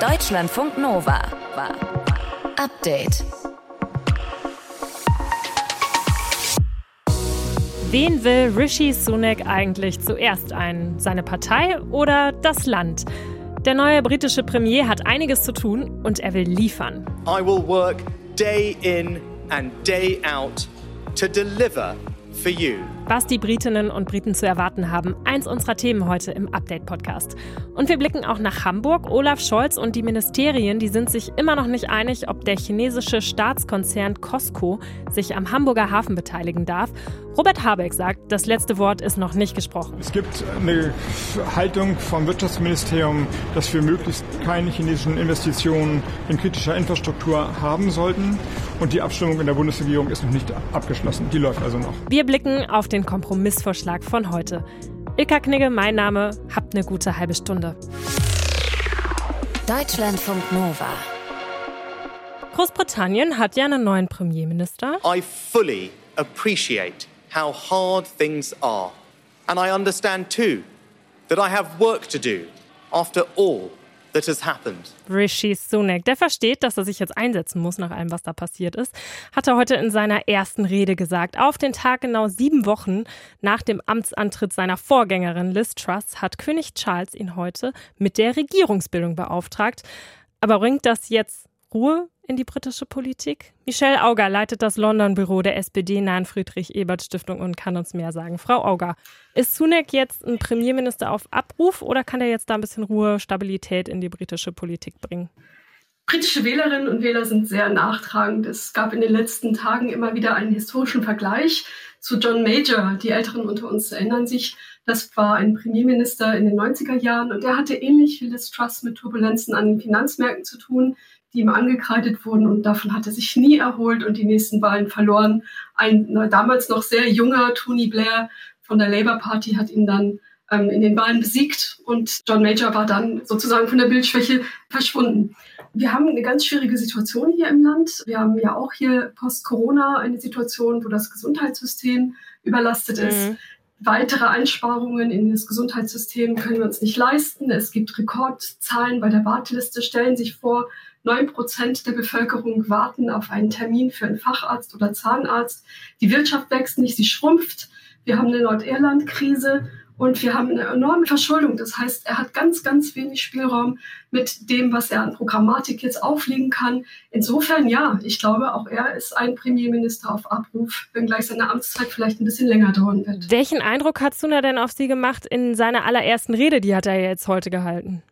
Deutschlandfunk Nova. Update. Wen will Rishi Sunak eigentlich zuerst ein? Seine Partei oder das Land? Der neue britische Premier hat einiges zu tun und er will liefern. I will work day in and day out to deliver for you. Was die Britinnen und Briten zu erwarten haben, eins unserer Themen heute im Update-Podcast. Und wir blicken auch nach Hamburg. Olaf Scholz und die Ministerien, die sind sich immer noch nicht einig, ob der chinesische Staatskonzern Costco sich am Hamburger Hafen beteiligen darf. Robert Habeck sagt, das letzte Wort ist noch nicht gesprochen. Es gibt eine Haltung vom Wirtschaftsministerium, dass wir möglichst keine chinesischen Investitionen in kritischer Infrastruktur haben sollten. Und die Abstimmung in der Bundesregierung ist noch nicht abgeschlossen. Die läuft also noch. Wir blicken auf den Kompromissvorschlag von heute. Ilka Knigge, mein Name. Habt eine gute halbe Stunde. Deutschlandfunk Nova. Großbritannien hat ja einen neuen Premierminister. I fully appreciate how hard things are. And I understand too that I have work to do after all that has happened. Rishi Sunak, der versteht, dass er sich jetzt einsetzen muss nach allem, was da passiert ist, hat er heute in seiner ersten Rede gesagt. Auf den Tag genau sieben Wochen nach dem Amtsantritt seiner Vorgängerin Liz Truss hat König Charles ihn heute mit der Regierungsbildung beauftragt. Aber bringt das jetzt Ruhe in die britische Politik? Michelle Auger leitet das London-Büro der SPD-nahen Friedrich-Ebert-Stiftung und kann uns mehr sagen. Frau Auger, ist Sunak jetzt ein Premierminister auf Abruf oder kann er jetzt da ein bisschen Ruhe, Stabilität in die britische Politik bringen? Britische Wählerinnen und Wähler sind sehr nachtragend. Es gab in den letzten Tagen immer wieder einen historischen Vergleich zu John Major. Die Älteren unter uns erinnern sich, das war ein Premierminister in den 90er Jahren und er hatte ähnlich wie Liz Truss mit Turbulenzen an den Finanzmärkten zu tun die ihm angekreidet wurden und davon hat er sich nie erholt und die nächsten Wahlen verloren. Ein damals noch sehr junger Tony Blair von der Labour Party hat ihn dann ähm, in den Wahlen besiegt und John Major war dann sozusagen von der Bildschwäche verschwunden. Wir haben eine ganz schwierige Situation hier im Land. Wir haben ja auch hier post-Corona eine Situation, wo das Gesundheitssystem überlastet mhm. ist. Weitere Einsparungen in das Gesundheitssystem können wir uns nicht leisten. Es gibt Rekordzahlen bei der Warteliste. Stellen sich vor, Neun Prozent der Bevölkerung warten auf einen Termin für einen Facharzt oder Zahnarzt. Die Wirtschaft wächst nicht, sie schrumpft. Wir haben eine Nordirland-Krise und wir haben eine enorme Verschuldung. Das heißt, er hat ganz, ganz wenig Spielraum mit dem, was er an Programmatik jetzt auflegen kann. Insofern ja, ich glaube, auch er ist ein Premierminister auf Abruf, wenngleich seine Amtszeit vielleicht ein bisschen länger dauern wird. Welchen Eindruck hat Suna denn auf Sie gemacht in seiner allerersten Rede? Die hat er jetzt heute gehalten.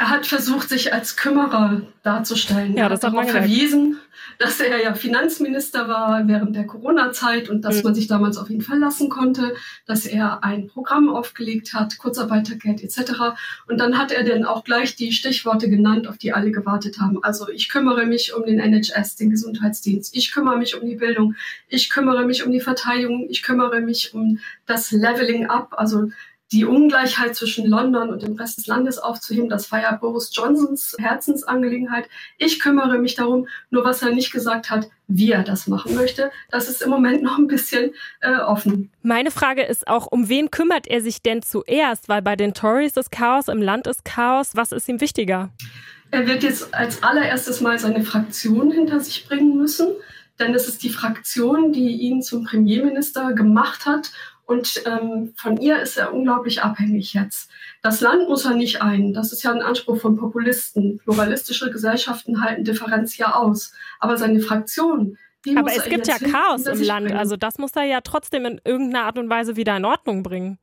Er hat versucht, sich als Kümmerer darzustellen. Ja, er das hat darauf verwiesen, dass er ja Finanzminister war während der Corona-Zeit und dass mhm. man sich damals auf ihn verlassen konnte, dass er ein Programm aufgelegt hat, Kurzarbeitergeld etc. Und dann hat er dann auch gleich die Stichworte genannt, auf die alle gewartet haben. Also ich kümmere mich um den NHS, den Gesundheitsdienst. Ich kümmere mich um die Bildung. Ich kümmere mich um die Verteidigung. Ich kümmere mich um das Leveling up, also die Ungleichheit zwischen London und dem Rest des Landes aufzuheben. Das war ja Boris Johnsons Herzensangelegenheit. Ich kümmere mich darum. Nur was er nicht gesagt hat, wie er das machen möchte, das ist im Moment noch ein bisschen äh, offen. Meine Frage ist auch, um wen kümmert er sich denn zuerst? Weil bei den Tories ist Chaos, im Land ist Chaos. Was ist ihm wichtiger? Er wird jetzt als allererstes mal seine Fraktion hinter sich bringen müssen. Denn es ist die Fraktion, die ihn zum Premierminister gemacht hat und ähm, von ihr ist er unglaublich abhängig jetzt. Das Land muss er nicht ein. Das ist ja ein Anspruch von Populisten. Pluralistische Gesellschaften halten Differenz ja aus. Aber seine Fraktion, die Aber muss es er gibt ja Chaos im Land. bringen. Also das muss er ja trotzdem in irgendeiner Art und Weise wieder in Ordnung bringen.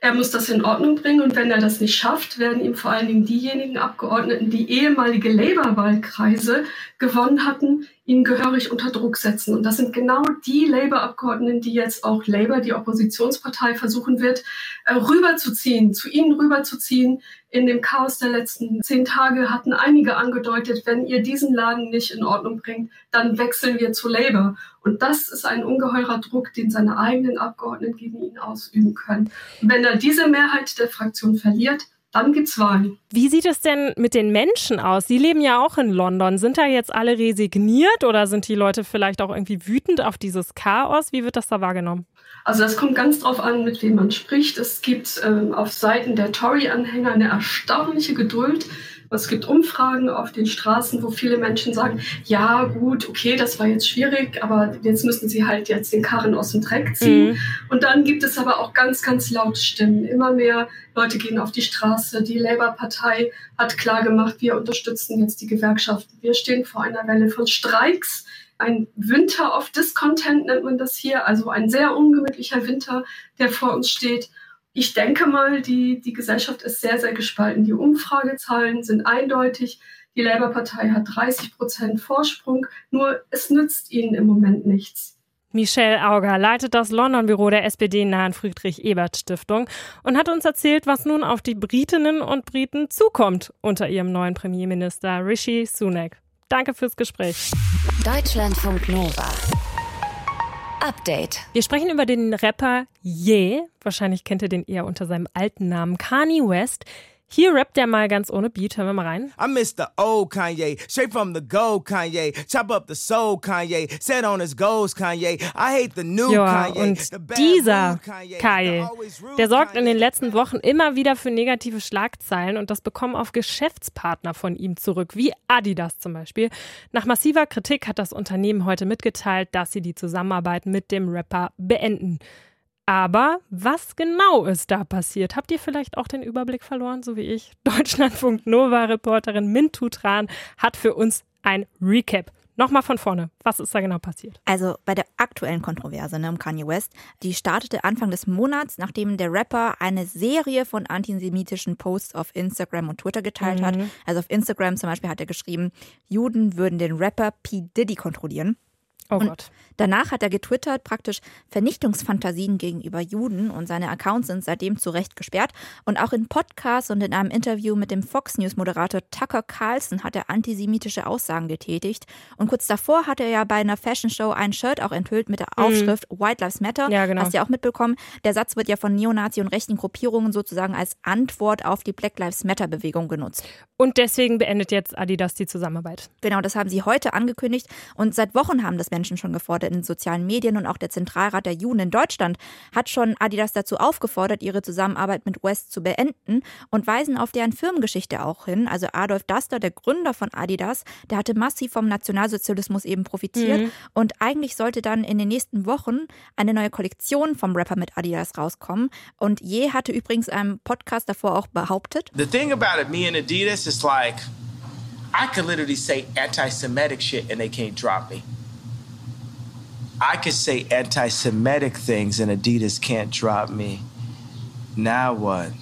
Er muss das in Ordnung bringen und wenn er das nicht schafft, werden ihm vor allen Dingen diejenigen Abgeordneten, die ehemalige Labour-Wahlkreise gewonnen hatten, ihn gehörig unter Druck setzen. Und das sind genau die Labour-Abgeordneten, die jetzt auch Labour, die Oppositionspartei, versuchen wird, äh, rüberzuziehen, zu ihnen rüberzuziehen. In dem Chaos der letzten zehn Tage hatten einige angedeutet, wenn ihr diesen Laden nicht in Ordnung bringt, dann wechseln wir zu Labour. Und das ist ein ungeheurer Druck, den seine eigenen Abgeordneten gegen ihn ausüben können. Und wenn er diese Mehrheit der Fraktion verliert, dann gibt's Wahlen. Wie sieht es denn mit den Menschen aus? Sie leben ja auch in London. Sind da jetzt alle resigniert oder sind die Leute vielleicht auch irgendwie wütend auf dieses Chaos? Wie wird das da wahrgenommen? Also das kommt ganz drauf an, mit wem man spricht. Es gibt ähm, auf Seiten der Tory-Anhänger eine erstaunliche Geduld Es gibt Umfragen auf den Straßen, wo viele Menschen sagen, ja gut, okay, das war jetzt schwierig, aber jetzt müssen sie halt jetzt den Karren aus dem Dreck ziehen. Mhm. Und dann gibt es aber auch ganz, ganz laute Stimmen. Immer mehr Leute gehen auf die Straße. Die Labour-Partei hat klargemacht, wir unterstützen jetzt die Gewerkschaften. Wir stehen vor einer Welle von Streiks. Ein Winter of Discontent nennt man das hier, also ein sehr ungemütlicher Winter, der vor uns steht ich denke mal, die, die Gesellschaft ist sehr, sehr gespalten. Die Umfragezahlen sind eindeutig. Die Labour-Partei hat 30 Prozent Vorsprung, nur es nützt ihnen im Moment nichts. Michelle Auger leitet das London-Büro der SPD-nahen Friedrich-Ebert-Stiftung und hat uns erzählt, was nun auf die Britinnen und Briten zukommt unter ihrem neuen Premierminister Rishi Sunak. Danke fürs Gespräch. Deutschlandfunk Nova. Update. Wir sprechen über den Rapper Ye. Wahrscheinlich kennt ihr den eher unter seinem alten Namen Kanye West. Hier rappt er mal ganz ohne Beat. Hören wir mal rein. I miss the old Kanye, straight from the gold Kanye. Chop up the soul Kanye, set on his goals Kanye. I hate the new ja, Kanye. Und dieser Kanye, der sorgt in den letzten Wochen immer wieder für negative Schlagzeilen und das bekommen auch Geschäftspartner von ihm zurück, wie Adidas zum Beispiel. Nach massiver Kritik hat das Unternehmen heute mitgeteilt, dass sie die Zusammenarbeit mit dem Rapper beenden. Aber was genau ist da passiert? Habt ihr vielleicht auch den Überblick verloren, so wie ich? Deutschlandfunk Nova-Reporterin Mintu Tran hat für uns ein Recap. Nochmal von vorne. Was ist da genau passiert? Also bei der aktuellen Kontroverse ne, um Kanye West, die startete Anfang des Monats, nachdem der Rapper eine Serie von antisemitischen Posts auf Instagram und Twitter geteilt mhm. hat. Also auf Instagram zum Beispiel hat er geschrieben, Juden würden den Rapper P. Diddy kontrollieren. Oh und Gott. Danach hat er getwittert, praktisch Vernichtungsfantasien gegenüber Juden und seine Accounts sind seitdem zu Recht gesperrt. Und auch in Podcasts und in einem Interview mit dem Fox News Moderator Tucker Carlson hat er antisemitische Aussagen getätigt. Und kurz davor hat er ja bei einer Fashion Show ein Shirt auch enthüllt mit der mhm. Aufschrift mhm. White Lives Matter. Ja, genau. Hast du ja auch mitbekommen. Der Satz wird ja von Neonazi und rechten Gruppierungen sozusagen als Antwort auf die Black Lives Matter Bewegung genutzt. Und deswegen beendet jetzt Adidas die Zusammenarbeit. Genau, das haben sie heute angekündigt. Und seit Wochen haben das Menschen schon gefordert in sozialen Medien und auch der Zentralrat der Juden in Deutschland hat schon Adidas dazu aufgefordert, ihre Zusammenarbeit mit West zu beenden und weisen auf deren Firmengeschichte auch hin. Also Adolf Daster, der Gründer von Adidas, der hatte massiv vom Nationalsozialismus eben profitiert mhm. und eigentlich sollte dann in den nächsten Wochen eine neue Kollektion vom Rapper mit Adidas rauskommen. Und Je hatte übrigens einem Podcast davor auch behauptet. The thing about it, me and Adidas is like, I could literally say anti-Semitic shit and they can't drop me. I could say anti Semitic things and Adidas can't drop me. Now what?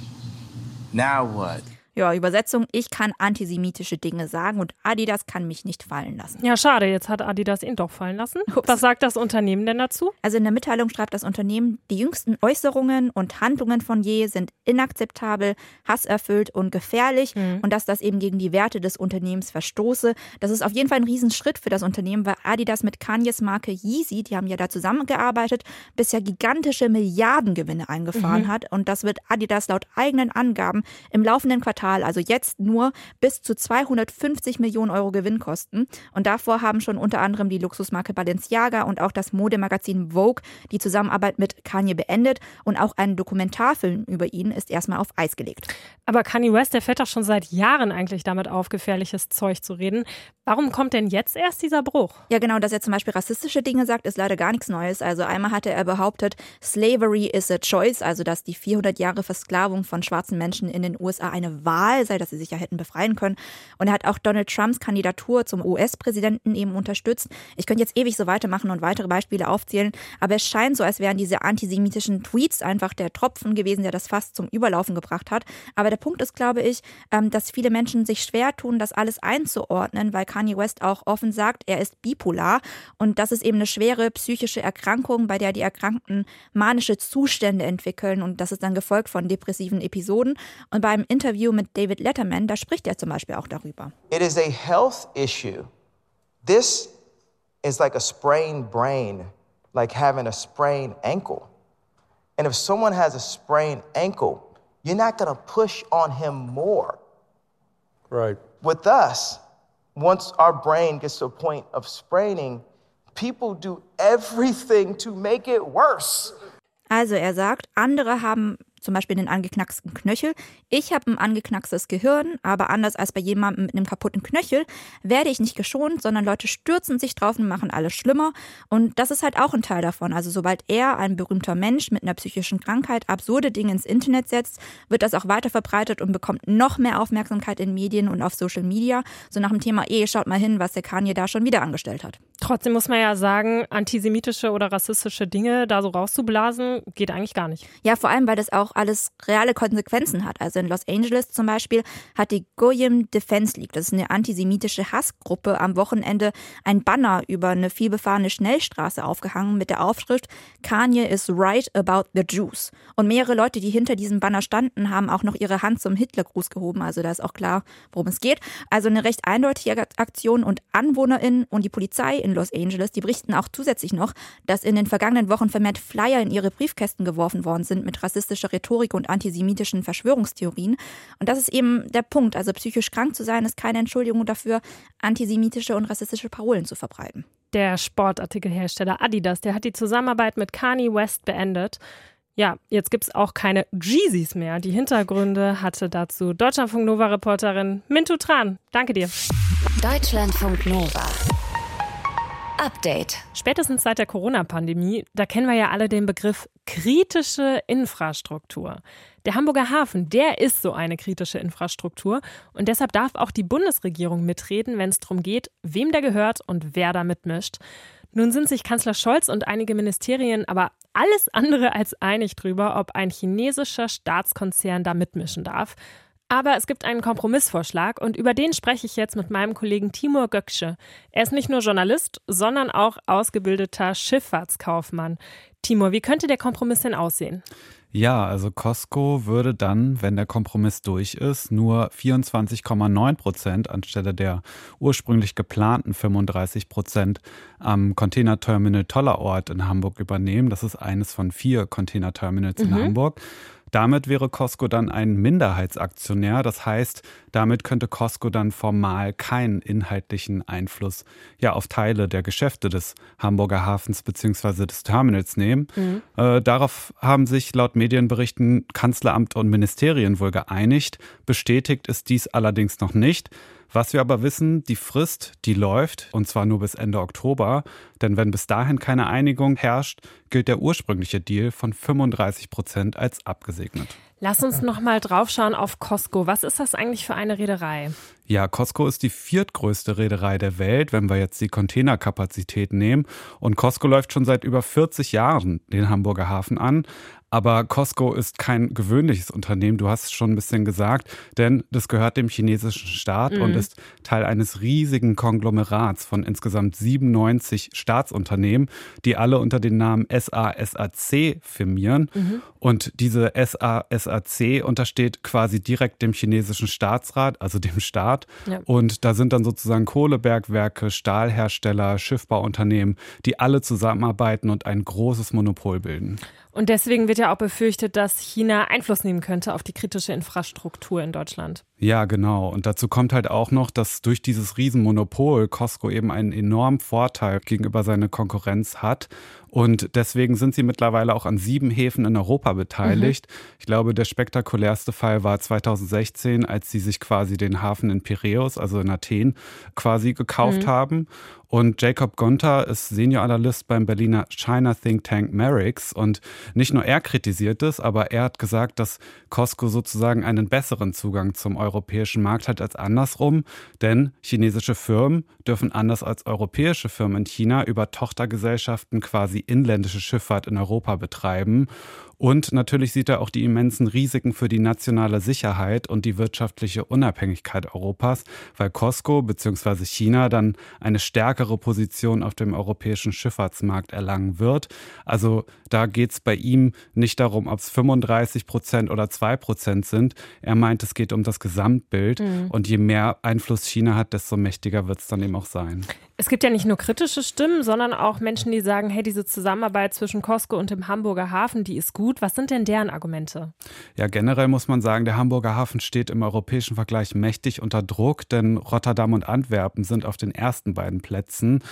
Now what? Ja, Übersetzung, ich kann antisemitische Dinge sagen und Adidas kann mich nicht fallen lassen. Ja, schade, jetzt hat Adidas ihn doch fallen lassen. Ups. Was sagt das Unternehmen denn dazu? Also in der Mitteilung schreibt das Unternehmen, die jüngsten Äußerungen und Handlungen von Je sind inakzeptabel, hasserfüllt und gefährlich mhm. und dass das eben gegen die Werte des Unternehmens verstoße. Das ist auf jeden Fall ein Riesenschritt für das Unternehmen, weil Adidas mit Kanyes Marke Yeezy, die haben ja da zusammengearbeitet, bisher gigantische Milliardengewinne eingefahren mhm. hat und das wird Adidas laut eigenen Angaben im laufenden Quartal Quartal, also jetzt nur bis zu 250 Millionen Euro Gewinn kosten. Und davor haben schon unter anderem die Luxusmarke Balenciaga und auch das Modemagazin Vogue die Zusammenarbeit mit Kanye beendet und auch ein Dokumentarfilm über ihn ist erstmal auf Eis gelegt. Aber Kanye West, der fällt doch schon seit Jahren eigentlich damit auf, gefährliches Zeug zu reden. Warum kommt denn jetzt erst dieser Bruch? Ja, genau, dass er zum Beispiel rassistische Dinge sagt, ist leider gar nichts Neues. Also einmal hatte er behauptet, Slavery is a choice, also dass die 400 Jahre Versklavung von schwarzen Menschen in den USA eine Wahl Wahl sei, dass sie sich ja hätten befreien können. Und er hat auch Donald Trumps Kandidatur zum US-Präsidenten eben unterstützt. Ich könnte jetzt ewig so weitermachen und weitere Beispiele aufzählen, aber es scheint so, als wären diese antisemitischen Tweets einfach der Tropfen gewesen, der das fast zum Überlaufen gebracht hat. Aber der Punkt ist, glaube ich, ähm, dass viele Menschen sich schwer tun, das alles einzuordnen, weil Kanye West auch offen sagt, er ist bipolar und das ist eben eine schwere psychische Erkrankung, bei der die Erkrankten manische Zustände entwickeln und das ist dann gefolgt von depressiven Episoden. Und beim Interview mit mit David Letterman, da spricht er zum Beispiel auch darüber. It is a health issue. This is like a sprained brain, like having a sprained ankle. And if someone has a sprained ankle, you're not going to push on him more. Right. With us, once our brain gets to a point of spraining, people do everything to make it worse. Also er sagt, andere haben zum Beispiel den angeknacksten Knöchel. Ich habe ein angeknackstes Gehirn, aber anders als bei jemandem mit einem kaputten Knöchel werde ich nicht geschont, sondern Leute stürzen sich drauf und machen alles schlimmer. Und das ist halt auch ein Teil davon. Also sobald er, ein berühmter Mensch mit einer psychischen Krankheit, absurde Dinge ins Internet setzt, wird das auch weiter verbreitet und bekommt noch mehr Aufmerksamkeit in Medien und auf Social Media. So nach dem Thema, eh, schaut mal hin, was der Kanye da schon wieder angestellt hat. Trotzdem muss man ja sagen, antisemitische oder rassistische Dinge da so rauszublasen, geht eigentlich gar nicht. Ja, vor allem, weil das auch alles reale Konsequenzen hat. Also in Los Angeles zum Beispiel hat die Goyim Defense League, das ist eine antisemitische Hassgruppe, am Wochenende ein Banner über eine vielbefahrene Schnellstraße aufgehangen mit der Aufschrift Kanye is right about the Jews. Und mehrere Leute, die hinter diesem Banner standen, haben auch noch ihre Hand zum Hitlergruß gehoben. Also da ist auch klar, worum es geht. Also eine recht eindeutige Aktion und AnwohnerInnen und die Polizei in Los Angeles, die berichten auch zusätzlich noch, dass in den vergangenen Wochen vermehrt Flyer in ihre Briefkästen geworfen worden sind mit rassistischer Rhetorik und antisemitischen Verschwörungstheorien. Und das ist eben der Punkt. Also psychisch krank zu sein, ist keine Entschuldigung dafür, antisemitische und rassistische Parolen zu verbreiten. Der Sportartikelhersteller Adidas, der hat die Zusammenarbeit mit Kanye West beendet. Ja, jetzt gibt es auch keine Jeezys mehr. Die Hintergründe hatte dazu Deutschlandfunk Nova-Reporterin Mintu Tran. Danke dir. Deutschlandfunk Nova. Update. Spätestens seit der Corona-Pandemie, da kennen wir ja alle den Begriff kritische Infrastruktur. Der Hamburger Hafen, der ist so eine kritische Infrastruktur und deshalb darf auch die Bundesregierung mitreden, wenn es darum geht, wem der gehört und wer da mitmischt. Nun sind sich Kanzler Scholz und einige Ministerien aber alles andere als einig drüber, ob ein chinesischer Staatskonzern da mitmischen darf. Aber es gibt einen Kompromissvorschlag und über den spreche ich jetzt mit meinem Kollegen Timur Göksche. Er ist nicht nur Journalist, sondern auch ausgebildeter Schifffahrtskaufmann. Timur, wie könnte der Kompromiss denn aussehen? Ja, also Costco würde dann, wenn der Kompromiss durch ist, nur 24,9 Prozent anstelle der ursprünglich geplanten 35 Prozent am Containerterminal Tollerort in Hamburg übernehmen. Das ist eines von vier Containerterminals mhm. in Hamburg. Damit wäre Costco dann ein Minderheitsaktionär. Das heißt, damit könnte Costco dann formal keinen inhaltlichen Einfluss ja, auf Teile der Geschäfte des Hamburger Hafens bzw. des Terminals nehmen. Mhm. Äh, darauf haben sich laut Medienberichten Kanzleramt und Ministerien wohl geeinigt. Bestätigt ist dies allerdings noch nicht. Was wir aber wissen, die Frist, die läuft, und zwar nur bis Ende Oktober. Denn wenn bis dahin keine Einigung herrscht, gilt der ursprüngliche Deal von 35 Prozent als abgesegnet. Lass uns noch mal draufschauen auf Costco. Was ist das eigentlich für eine Reederei? Ja, Costco ist die viertgrößte Reederei der Welt, wenn wir jetzt die Containerkapazität nehmen. Und Costco läuft schon seit über 40 Jahren den Hamburger Hafen an. Aber Costco ist kein gewöhnliches Unternehmen, du hast es schon ein bisschen gesagt, denn das gehört dem chinesischen Staat mhm. und ist Teil eines riesigen Konglomerats von insgesamt 97 Staatsunternehmen, die alle unter dem Namen SASAC firmieren. Mhm. Und diese SASAC untersteht quasi direkt dem chinesischen Staatsrat, also dem Staat. Ja. Und da sind dann sozusagen Kohlebergwerke, Stahlhersteller, Schiffbauunternehmen, die alle zusammenarbeiten und ein großes Monopol bilden. Und deswegen wird ja auch befürchtet, dass China Einfluss nehmen könnte auf die kritische Infrastruktur in Deutschland. Ja, genau. Und dazu kommt halt auch noch, dass durch dieses Riesenmonopol Costco eben einen enormen Vorteil gegenüber seiner Konkurrenz hat. Und deswegen sind sie mittlerweile auch an sieben Häfen in Europa beteiligt. Mhm. Ich glaube, der spektakulärste Fall war 2016, als sie sich quasi den Hafen in Piräus, also in Athen, quasi gekauft mhm. haben. Und Jacob Gonter ist Senior-Analyst beim Berliner China Think Tank Merix. Und nicht nur er kritisiert es, aber er hat gesagt, dass Costco sozusagen einen besseren Zugang zum europäischen Markt hat als andersrum. Denn chinesische Firmen dürfen anders als europäische Firmen in China über Tochtergesellschaften quasi inländische Schifffahrt in Europa betreiben. Und natürlich sieht er auch die immensen Risiken für die nationale Sicherheit und die wirtschaftliche Unabhängigkeit Europas, weil Costco bzw. China dann eine stärkere Position auf dem europäischen Schifffahrtsmarkt erlangen wird. Also da geht es bei ihm nicht darum, ob es 35 Prozent oder 2 Prozent sind. Er meint, es geht um das Gesamtbild. Mhm. Und je mehr Einfluss China hat, desto mächtiger wird es dann eben auch sein. Es gibt ja nicht nur kritische Stimmen, sondern auch Menschen, die sagen, hey, diese Zusammenarbeit zwischen Costco und dem Hamburger Hafen, die ist gut gut. Was sind denn deren Argumente? Ja, generell muss man sagen, der Hamburger Hafen steht im europäischen Vergleich mächtig unter Druck, denn Rotterdam und Antwerpen sind auf den ersten beiden Plätzen.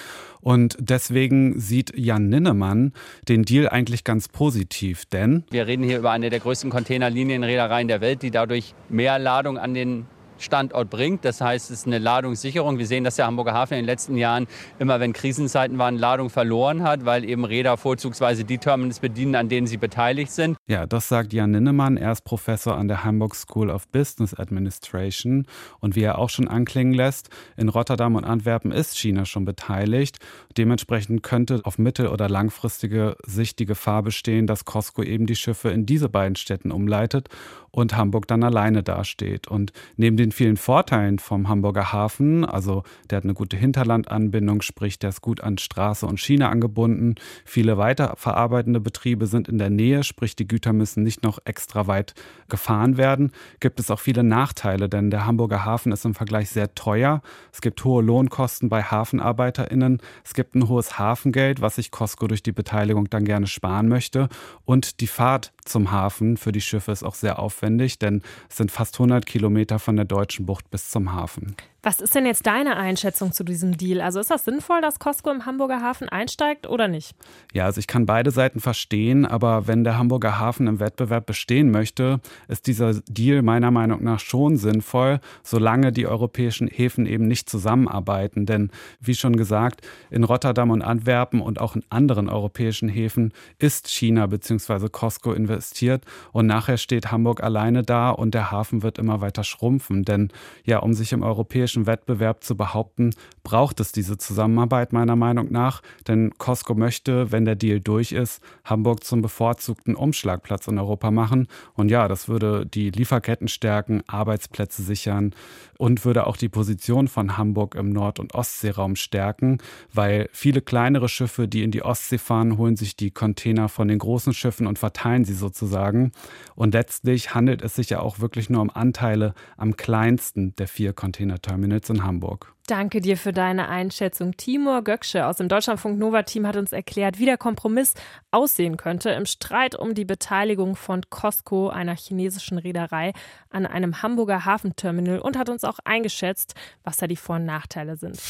Und deswegen sieht Jan Ninnemann den Deal eigentlich ganz positiv, denn wir reden hier über eine der größten Containerlinienreedereien der Welt, die dadurch mehr Ladung an den Standort bringt. Das heißt, es ist eine Ladungssicherung. Wir sehen, dass der Hamburger Hafen in den letzten Jahren immer, wenn Krisenzeiten waren, Ladung verloren hat, weil eben Räder vorzugsweise die Terminals bedienen, an denen sie beteiligt sind. Ja, das sagt Jan Ninnemann. Er ist Professor an der Hamburg School of Business Administration. Und wie er auch schon anklingen lässt, in Rotterdam und Antwerpen ist China schon beteiligt. Dementsprechend könnte auf mittel- oder langfristige Sicht die Gefahr bestehen, dass Costco eben die Schiffe in diese beiden Städten umleitet und Hamburg dann alleine dasteht. Und neben den vielen Vorteilen vom Hamburger Hafen, also der hat eine gute Hinterlandanbindung, sprich der ist gut an Straße und Schiene angebunden, viele weiterverarbeitende Betriebe sind in der Nähe, sprich die Güter müssen nicht noch extra weit gefahren werden, gibt es auch viele Nachteile, denn der Hamburger Hafen ist im Vergleich sehr teuer. Es gibt hohe Lohnkosten bei Hafenarbeiterinnen, es gibt ein hohes Hafengeld, was sich Costco durch die Beteiligung dann gerne sparen möchte und die Fahrt zum Hafen für die Schiffe ist auch sehr aufwendig, denn es sind fast 100 Kilometer von der deutschen Bucht bis zum Hafen. Was ist denn jetzt deine Einschätzung zu diesem Deal? Also ist das sinnvoll, dass Costco im Hamburger Hafen einsteigt oder nicht? Ja, also ich kann beide Seiten verstehen, aber wenn der Hamburger Hafen im Wettbewerb bestehen möchte, ist dieser Deal meiner Meinung nach schon sinnvoll, solange die europäischen Häfen eben nicht zusammenarbeiten. Denn wie schon gesagt, in Rotterdam und Antwerpen und auch in anderen europäischen Häfen ist China bzw. Costco investiert und nachher steht Hamburg alleine da und der Hafen wird immer weiter schrumpfen. Denn ja, um sich im europäischen europäischen Wettbewerb zu behaupten, braucht es diese Zusammenarbeit meiner Meinung nach. Denn Costco möchte, wenn der Deal durch ist, Hamburg zum bevorzugten Umschlagplatz in Europa machen. Und ja, das würde die Lieferketten stärken, Arbeitsplätze sichern und würde auch die Position von Hamburg im Nord- und Ostseeraum stärken, weil viele kleinere Schiffe, die in die Ostsee fahren, holen sich die Container von den großen Schiffen und verteilen sie sozusagen. Und letztlich handelt es sich ja auch wirklich nur um Anteile am kleinsten der vier Containerterminals. Terminals in Hamburg. Danke dir für deine Einschätzung. Timur Göksche aus dem Deutschlandfunk Nova Team hat uns erklärt, wie der Kompromiss aussehen könnte im Streit um die Beteiligung von Costco, einer chinesischen Reederei, an einem Hamburger Hafenterminal und hat uns auch eingeschätzt, was da die Vor- und Nachteile sind.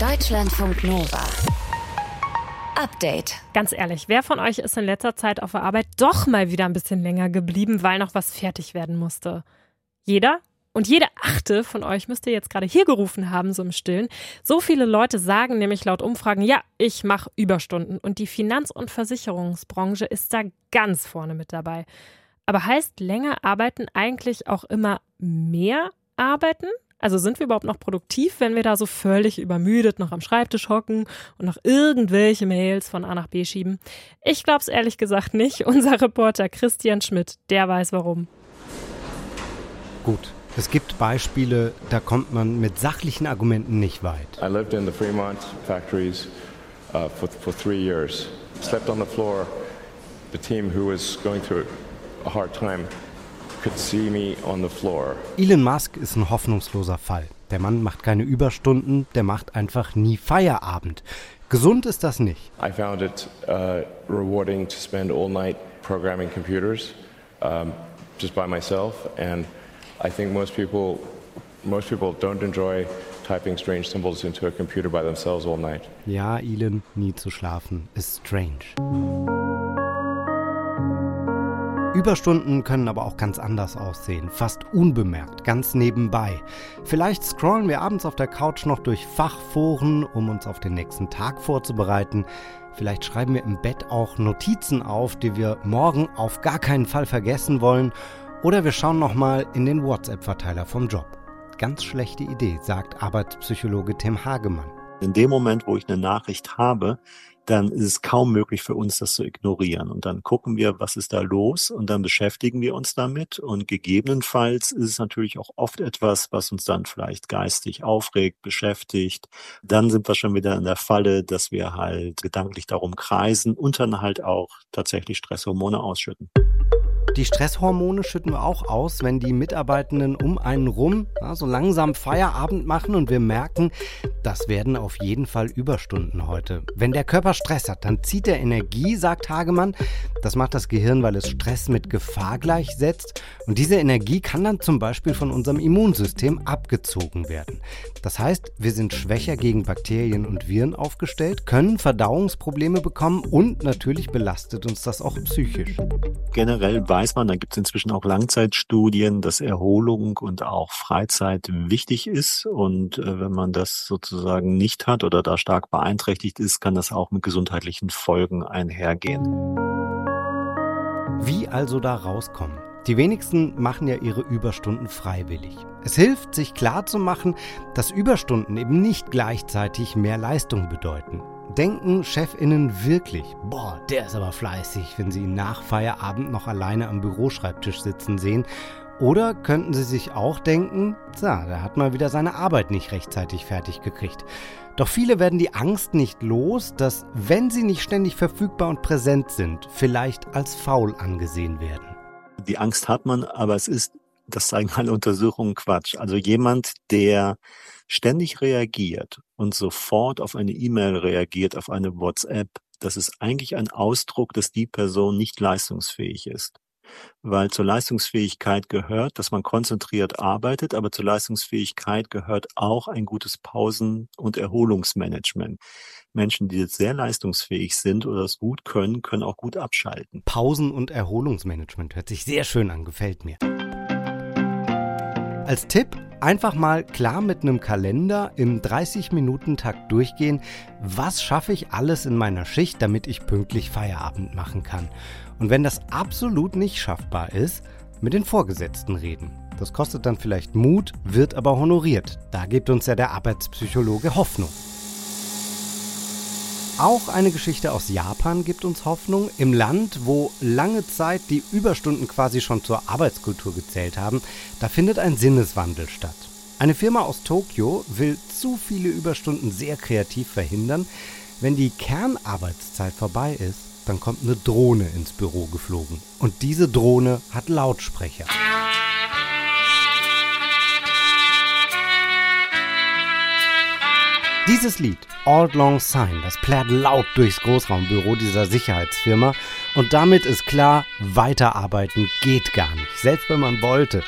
Deutschlandfunk Nova. Update. Ganz ehrlich, wer von euch ist in letzter Zeit auf der Arbeit doch mal wieder ein bisschen länger geblieben, weil noch was fertig werden musste? Jeder? Und jede achte von euch müsste jetzt gerade hier gerufen haben, so im Stillen. So viele Leute sagen nämlich laut Umfragen, ja, ich mache Überstunden. Und die Finanz- und Versicherungsbranche ist da ganz vorne mit dabei. Aber heißt länger arbeiten eigentlich auch immer mehr arbeiten? Also sind wir überhaupt noch produktiv, wenn wir da so völlig übermüdet noch am Schreibtisch hocken und noch irgendwelche Mails von A nach B schieben? Ich glaube es ehrlich gesagt nicht. Unser Reporter Christian Schmidt, der weiß warum. Gut, es gibt Beispiele, da kommt man mit sachlichen Argumenten nicht weit. I lived in the Fremont factories uh, for, for three years. Slept on the floor. The team who was going through a hard time could see me on the floor. Elon Musk ist ein hoffnungsloser Fall. Der Mann macht keine Überstunden, der macht einfach nie Feierabend. Gesund ist das nicht. I found it uh, rewarding to spend all night programming computers um, just by myself and I think most people, most people don't enjoy typing strange symbols into a computer by themselves all night. Ja, Elon, nie zu schlafen ist strange. Überstunden können aber auch ganz anders aussehen, fast unbemerkt, ganz nebenbei. Vielleicht scrollen wir abends auf der Couch noch durch Fachforen, um uns auf den nächsten Tag vorzubereiten. Vielleicht schreiben wir im Bett auch Notizen auf, die wir morgen auf gar keinen Fall vergessen wollen oder wir schauen nochmal in den WhatsApp-Verteiler vom Job. Ganz schlechte Idee, sagt Arbeitspsychologe Tim Hagemann. In dem Moment, wo ich eine Nachricht habe, dann ist es kaum möglich für uns, das zu ignorieren. Und dann gucken wir, was ist da los und dann beschäftigen wir uns damit. Und gegebenenfalls ist es natürlich auch oft etwas, was uns dann vielleicht geistig aufregt, beschäftigt. Dann sind wir schon wieder in der Falle, dass wir halt gedanklich darum kreisen und dann halt auch tatsächlich Stresshormone ausschütten. Die Stresshormone schütten wir auch aus, wenn die Mitarbeitenden um einen rum ja, so langsam Feierabend machen und wir merken, das werden auf jeden Fall Überstunden heute. Wenn der Körper Stress hat, dann zieht er Energie, sagt Hagemann. Das macht das Gehirn, weil es Stress mit Gefahr gleichsetzt. Und diese Energie kann dann zum Beispiel von unserem Immunsystem abgezogen werden. Das heißt, wir sind schwächer gegen Bakterien und Viren aufgestellt, können Verdauungsprobleme bekommen und natürlich belastet uns das auch psychisch. Generell weiß man, da gibt es inzwischen auch Langzeitstudien, dass Erholung und auch Freizeit wichtig ist. Und äh, wenn man das sozusagen nicht hat oder da stark beeinträchtigt ist, kann das auch mit gesundheitlichen Folgen einhergehen. Wie also da rauskommen? Die wenigsten machen ja ihre Überstunden freiwillig. Es hilft, sich klarzumachen, dass Überstunden eben nicht gleichzeitig mehr Leistung bedeuten. Denken Chefinnen wirklich, boah, der ist aber fleißig, wenn sie ihn nach Feierabend noch alleine am Büroschreibtisch sitzen sehen? Oder könnten sie sich auch denken, tja, der hat mal wieder seine Arbeit nicht rechtzeitig fertig gekriegt. Doch viele werden die Angst nicht los, dass, wenn sie nicht ständig verfügbar und präsent sind, vielleicht als faul angesehen werden. Die Angst hat man, aber es ist, das zeigen alle Untersuchungen, Quatsch. Also jemand, der ständig reagiert und sofort auf eine E-Mail reagiert, auf eine WhatsApp, das ist eigentlich ein Ausdruck, dass die Person nicht leistungsfähig ist. Weil zur Leistungsfähigkeit gehört, dass man konzentriert arbeitet, aber zur Leistungsfähigkeit gehört auch ein gutes Pausen- und Erholungsmanagement. Menschen, die jetzt sehr leistungsfähig sind oder es gut können, können auch gut abschalten. Pausen- und Erholungsmanagement hört sich sehr schön an, gefällt mir. Als Tipp einfach mal klar mit einem Kalender im 30-Minuten-Takt durchgehen, was schaffe ich alles in meiner Schicht, damit ich pünktlich Feierabend machen kann. Und wenn das absolut nicht schaffbar ist, mit den Vorgesetzten reden. Das kostet dann vielleicht Mut, wird aber honoriert. Da gibt uns ja der Arbeitspsychologe Hoffnung. Auch eine Geschichte aus Japan gibt uns Hoffnung. Im Land, wo lange Zeit die Überstunden quasi schon zur Arbeitskultur gezählt haben, da findet ein Sinneswandel statt. Eine Firma aus Tokio will zu viele Überstunden sehr kreativ verhindern. Wenn die Kernarbeitszeit vorbei ist, dann kommt eine Drohne ins Büro geflogen. Und diese Drohne hat Lautsprecher. Dieses Lied, Old Long Sign, das plärt laut durchs Großraumbüro dieser Sicherheitsfirma und damit ist klar, weiterarbeiten geht gar nicht, selbst wenn man wollte.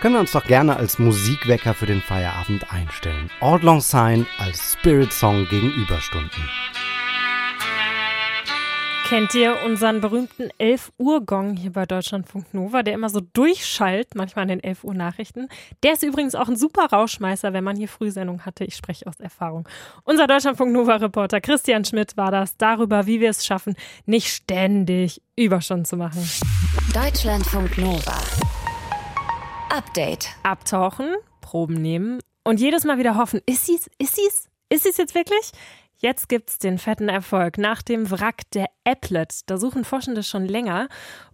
Können wir uns doch gerne als Musikwecker für den Feierabend einstellen. Old Long Sign als Spirit Song gegen Überstunden. Kennt ihr unseren berühmten 11 Uhr Gong hier bei Deutschlandfunk Nova, der immer so durchschallt, manchmal an den 11 Uhr Nachrichten? Der ist übrigens auch ein super Rauschmeißer, wenn man hier Frühsendung hatte. Ich spreche aus Erfahrung. Unser Deutschlandfunk Nova Reporter Christian Schmidt war das darüber, wie wir es schaffen, nicht ständig Überstunden zu machen. Deutschlandfunk Nova. Update. Abtauchen, Proben nehmen und jedes Mal wieder hoffen, ist sie's, ist sie's, ist sie's jetzt wirklich? Jetzt gibt's den fetten Erfolg nach dem Wrack der Applet. Da suchen Forschende schon länger.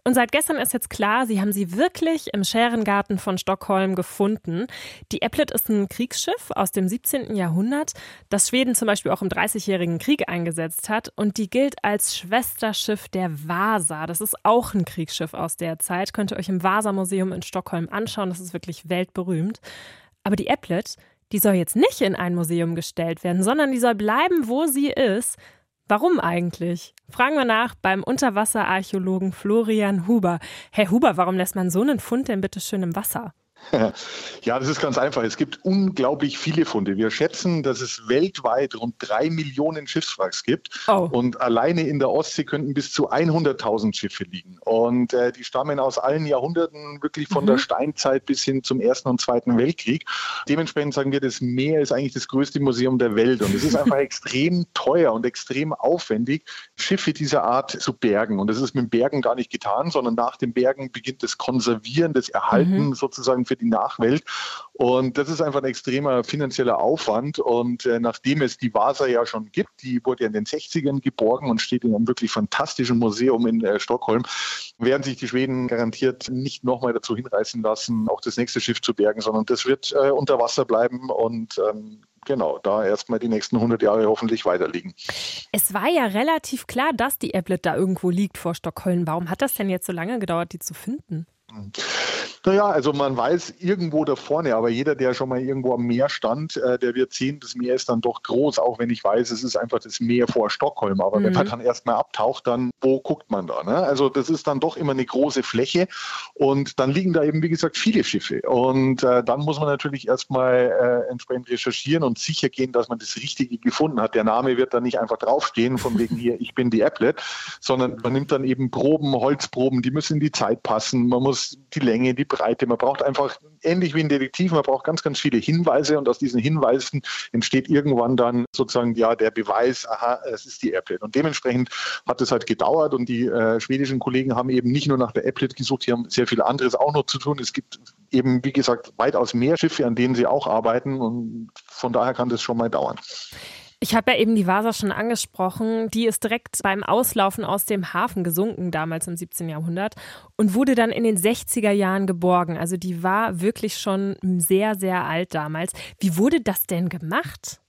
Und seit gestern ist jetzt klar, sie haben sie wirklich im Schärengarten von Stockholm gefunden. Die Applet ist ein Kriegsschiff aus dem 17. Jahrhundert, das Schweden zum Beispiel auch im Dreißigjährigen Krieg eingesetzt hat. Und die gilt als Schwesterschiff der Vasa. Das ist auch ein Kriegsschiff aus der Zeit. Könnt ihr euch im Vasa-Museum in Stockholm anschauen. Das ist wirklich weltberühmt. Aber die Applet, die soll jetzt nicht in ein Museum gestellt werden, sondern die soll bleiben, wo sie ist. Warum eigentlich? Fragen wir nach beim Unterwasserarchäologen Florian Huber. Herr Huber, warum lässt man so einen Fund denn bitte schön im Wasser? Ja, das ist ganz einfach. Es gibt unglaublich viele Funde. Wir schätzen, dass es weltweit rund drei Millionen Schiffswracks gibt. Oh. Und alleine in der Ostsee könnten bis zu 100.000 Schiffe liegen. Und äh, die stammen aus allen Jahrhunderten, wirklich von mhm. der Steinzeit bis hin zum Ersten und Zweiten Weltkrieg. Dementsprechend sagen wir, das Meer ist eigentlich das größte Museum der Welt. Und es ist einfach extrem teuer und extrem aufwendig, Schiffe dieser Art zu bergen. Und das ist mit dem Bergen gar nicht getan, sondern nach dem Bergen beginnt das Konservieren, das Erhalten mhm. sozusagen für die Nachwelt. Und das ist einfach ein extremer finanzieller Aufwand. Und äh, nachdem es die Vasa ja schon gibt, die wurde ja in den 60ern geborgen und steht in einem wirklich fantastischen Museum in äh, Stockholm, werden sich die Schweden garantiert nicht nochmal dazu hinreißen lassen, auch das nächste Schiff zu bergen, sondern das wird äh, unter Wasser bleiben und ähm, genau, da erstmal die nächsten 100 Jahre hoffentlich weiterliegen. Es war ja relativ klar, dass die Applet da irgendwo liegt vor Stockholm. Warum hat das denn jetzt so lange gedauert, die zu finden? Naja, also man weiß irgendwo da vorne, aber jeder, der schon mal irgendwo am Meer stand, äh, der wird sehen, das Meer ist dann doch groß, auch wenn ich weiß, es ist einfach das Meer vor Stockholm. Aber mhm. wenn man dann erstmal abtaucht, dann wo guckt man da? Ne? Also das ist dann doch immer eine große Fläche und dann liegen da eben, wie gesagt, viele Schiffe. Und äh, dann muss man natürlich erstmal äh, entsprechend recherchieren und sicher gehen, dass man das Richtige gefunden hat. Der Name wird dann nicht einfach draufstehen, von wegen hier, ich bin die Applet, sondern man nimmt dann eben Proben, Holzproben, die müssen in die Zeit passen. Man muss die Länge, die Breite. Man braucht einfach, ähnlich wie ein Detektiv, man braucht ganz, ganz viele Hinweise und aus diesen Hinweisen entsteht irgendwann dann sozusagen ja der Beweis, aha, es ist die Applet. Und dementsprechend hat es halt gedauert und die äh, schwedischen Kollegen haben eben nicht nur nach der Applet gesucht, die haben sehr viel anderes auch noch zu tun. Es gibt eben, wie gesagt, weitaus mehr Schiffe, an denen sie auch arbeiten und von daher kann das schon mal dauern. Ich habe ja eben die Vasa schon angesprochen. Die ist direkt beim Auslaufen aus dem Hafen gesunken, damals im 17. Jahrhundert, und wurde dann in den 60er Jahren geborgen. Also die war wirklich schon sehr, sehr alt damals. Wie wurde das denn gemacht?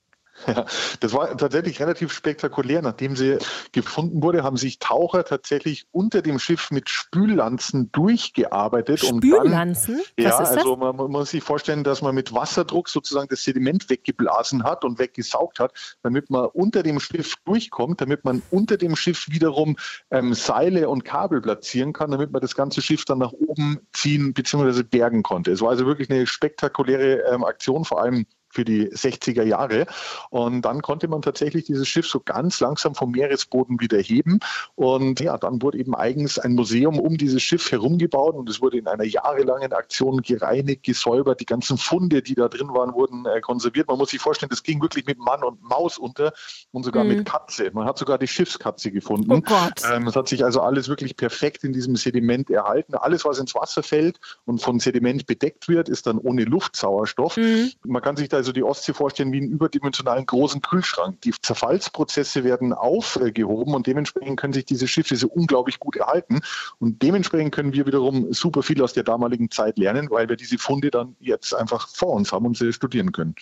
Ja, das war tatsächlich relativ spektakulär. Nachdem sie gefunden wurde, haben sich Taucher tatsächlich unter dem Schiff mit Spüllanzen durchgearbeitet. Spüllanzen? Um dann, ja, also man, man, muss sich vorstellen, dass man mit Wasserdruck sozusagen das Sediment weggeblasen hat und weggesaugt hat, damit man unter dem Schiff durchkommt, damit man unter dem Schiff wiederum ähm, Seile und Kabel platzieren kann, damit man das ganze Schiff dann nach oben ziehen bzw. bergen konnte. Es war also wirklich eine spektakuläre ähm, Aktion, vor allem für die 60er Jahre. Und dann konnte man tatsächlich dieses Schiff so ganz langsam vom Meeresboden wieder heben. Und ja, dann wurde eben eigens ein Museum um dieses Schiff herum gebaut und es wurde in einer jahrelangen Aktion gereinigt, gesäubert. Die ganzen Funde, die da drin waren, wurden äh, konserviert. Man muss sich vorstellen, das ging wirklich mit Mann und Maus unter und sogar mhm. mit Katze. Man hat sogar die Schiffskatze gefunden. Oh Gott. Ähm, es hat sich also alles wirklich perfekt in diesem Sediment erhalten. Alles, was ins Wasser fällt und von Sediment bedeckt wird, ist dann ohne Luftsauerstoff. Mhm. Man kann sich da also die Ostsee vorstellen wie einen überdimensionalen großen Kühlschrank. Die Zerfallsprozesse werden aufgehoben und dementsprechend können sich diese Schiffe so unglaublich gut erhalten. Und dementsprechend können wir wiederum super viel aus der damaligen Zeit lernen, weil wir diese Funde dann jetzt einfach vor uns haben und sie studieren können.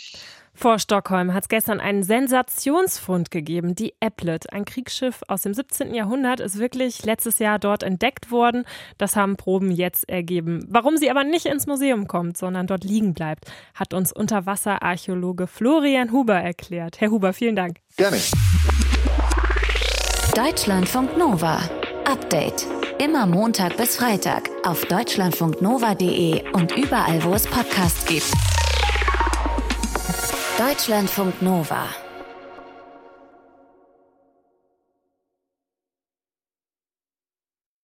Vor Stockholm hat es gestern einen Sensationsfund gegeben. Die Applet, ein Kriegsschiff aus dem 17. Jahrhundert, ist wirklich letztes Jahr dort entdeckt worden. Das haben Proben jetzt ergeben. Warum sie aber nicht ins Museum kommt, sondern dort liegen bleibt, hat uns Unterwasserarchäologe Florian Huber erklärt. Herr Huber, vielen Dank. Gerne. Deutschlandfunk Nova. Update. Immer Montag bis Freitag auf deutschlandfunknova.de und überall, wo es Podcasts gibt. Deutschlandfunk Nova